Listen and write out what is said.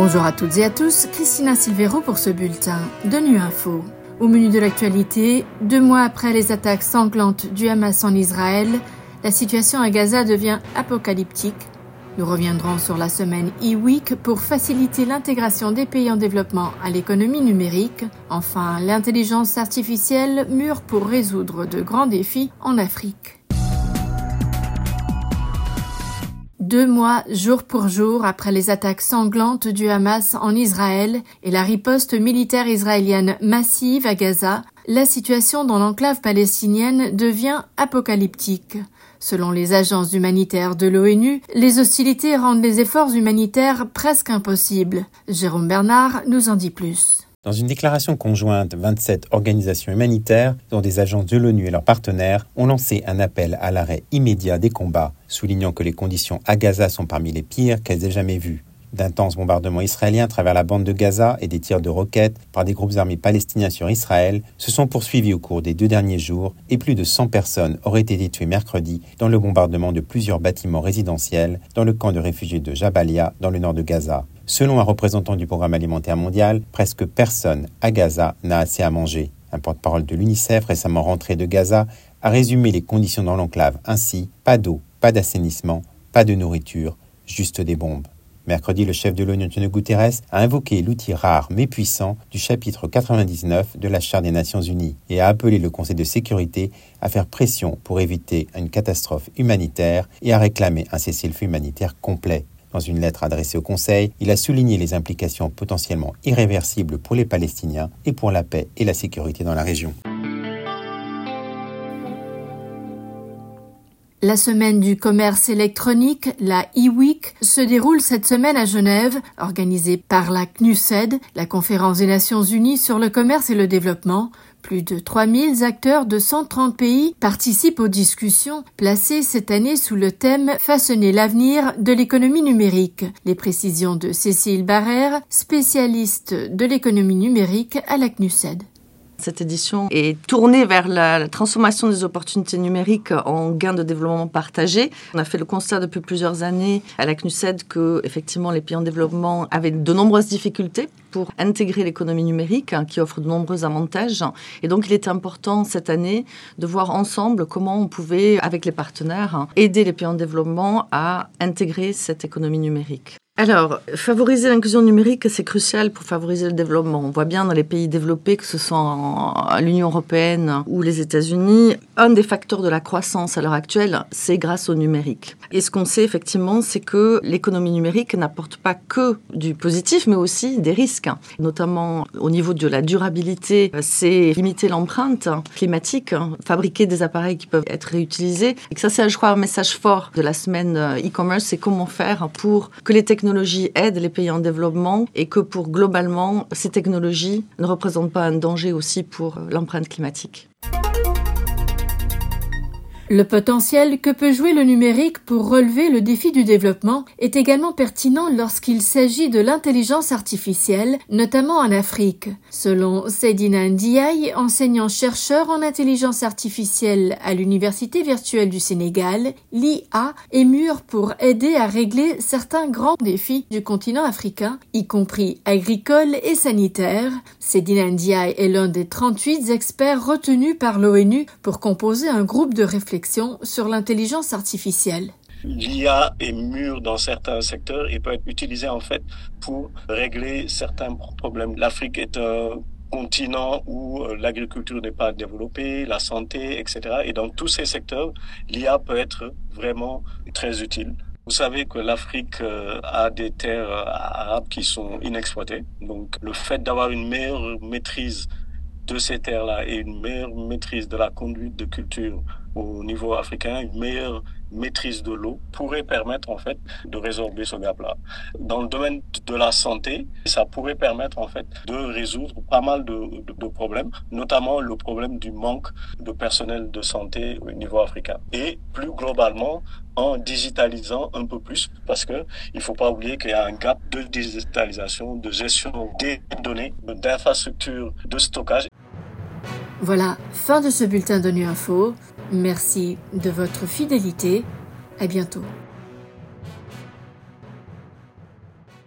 Bonjour à toutes et à tous, Christina Silvero pour ce bulletin de Nu Info. Au menu de l'actualité, deux mois après les attaques sanglantes du Hamas en Israël, la situation à Gaza devient apocalyptique. Nous reviendrons sur la semaine e-week pour faciliter l'intégration des pays en développement à l'économie numérique. Enfin, l'intelligence artificielle mûre pour résoudre de grands défis en Afrique. Deux mois jour pour jour après les attaques sanglantes du Hamas en Israël et la riposte militaire israélienne massive à Gaza, la situation dans l'enclave palestinienne devient apocalyptique. Selon les agences humanitaires de l'ONU, les hostilités rendent les efforts humanitaires presque impossibles. Jérôme Bernard nous en dit plus. Dans une déclaration conjointe, 27 organisations humanitaires, dont des agences de l'ONU et leurs partenaires, ont lancé un appel à l'arrêt immédiat des combats, soulignant que les conditions à Gaza sont parmi les pires qu'elles aient jamais vues. D'intenses bombardements israéliens à travers la bande de Gaza et des tirs de roquettes par des groupes armés palestiniens sur Israël se sont poursuivis au cours des deux derniers jours et plus de 100 personnes auraient été tuées mercredi dans le bombardement de plusieurs bâtiments résidentiels dans le camp de réfugiés de Jabalia dans le nord de Gaza. Selon un représentant du Programme alimentaire mondial, presque personne à Gaza n'a assez à manger. Un porte-parole de l'UNICEF récemment rentré de Gaza a résumé les conditions dans l'enclave ainsi pas d'eau, pas d'assainissement, pas de nourriture, juste des bombes. Mercredi, le chef de l'ONU, Antonio Guterres, a invoqué l'outil rare mais puissant du chapitre 99 de la Charte des Nations Unies et a appelé le Conseil de sécurité à faire pression pour éviter une catastrophe humanitaire et à réclamer un cessez-le-feu humanitaire complet. Dans une lettre adressée au Conseil, il a souligné les implications potentiellement irréversibles pour les Palestiniens et pour la paix et la sécurité dans la région. La semaine du commerce électronique, la e-week, se déroule cette semaine à Genève, organisée par la CNUSED, la conférence des Nations Unies sur le commerce et le développement. Plus de 3000 acteurs de 130 pays participent aux discussions placées cette année sous le thème Façonner l'avenir de l'économie numérique. Les précisions de Cécile Barrère, spécialiste de l'économie numérique à la CNUSED. Cette édition est tournée vers la transformation des opportunités numériques en gains de développement partagé. On a fait le constat depuis plusieurs années à la CNUSED que, effectivement, les pays en développement avaient de nombreuses difficultés pour intégrer l'économie numérique hein, qui offre de nombreux avantages. Et donc, il était important cette année de voir ensemble comment on pouvait, avec les partenaires, hein, aider les pays en développement à intégrer cette économie numérique. Alors, favoriser l'inclusion numérique, c'est crucial pour favoriser le développement. On voit bien dans les pays développés, que ce soit l'Union européenne ou les États-Unis, un des facteurs de la croissance à l'heure actuelle, c'est grâce au numérique. Et ce qu'on sait effectivement, c'est que l'économie numérique n'apporte pas que du positif, mais aussi des risques, notamment au niveau de la durabilité. C'est limiter l'empreinte climatique, fabriquer des appareils qui peuvent être réutilisés. Et ça, c'est, je crois, un message fort de la semaine e-commerce, c'est comment faire pour que les technologies technologies aident les pays en développement et que pour globalement, ces technologies ne représentent pas un danger aussi pour l'empreinte climatique. Le potentiel que peut jouer le numérique pour relever le défi du développement est également pertinent lorsqu'il s'agit de l'intelligence artificielle, notamment en Afrique. Selon Sedina Ndiaye, enseignant-chercheur en intelligence artificielle à l'Université virtuelle du Sénégal, l'IA est mûre pour aider à régler certains grands défis du continent africain, y compris agricoles et sanitaires. Sedina Ndiaye est l'un des 38 experts retenus par l'ONU pour composer un groupe de réflexion sur l'intelligence artificielle. L'IA est mûre dans certains secteurs et peut être utilisée en fait pour régler certains problèmes. L'Afrique est un continent où euh, l'agriculture n'est pas développée, la santé, etc. Et dans tous ces secteurs, l'IA peut être vraiment très utile. Vous savez que l'Afrique euh, a des terres euh, arabes qui sont inexploitées. Donc le fait d'avoir une meilleure maîtrise de ces terres-là et une meilleure maîtrise de la conduite de culture au niveau africain, une meilleure maîtrise de l'eau pourrait permettre en fait de résorber ce gap-là. Dans le domaine de la santé, ça pourrait permettre en fait de résoudre pas mal de, de, problèmes, notamment le problème du manque de personnel de santé au niveau africain. Et plus globalement, en digitalisant un peu plus, parce que il faut pas oublier qu'il y a un gap de digitalisation, de gestion des données, d'infrastructures de stockage. Voilà, fin de ce bulletin de Nu Info. Merci de votre fidélité. À bientôt.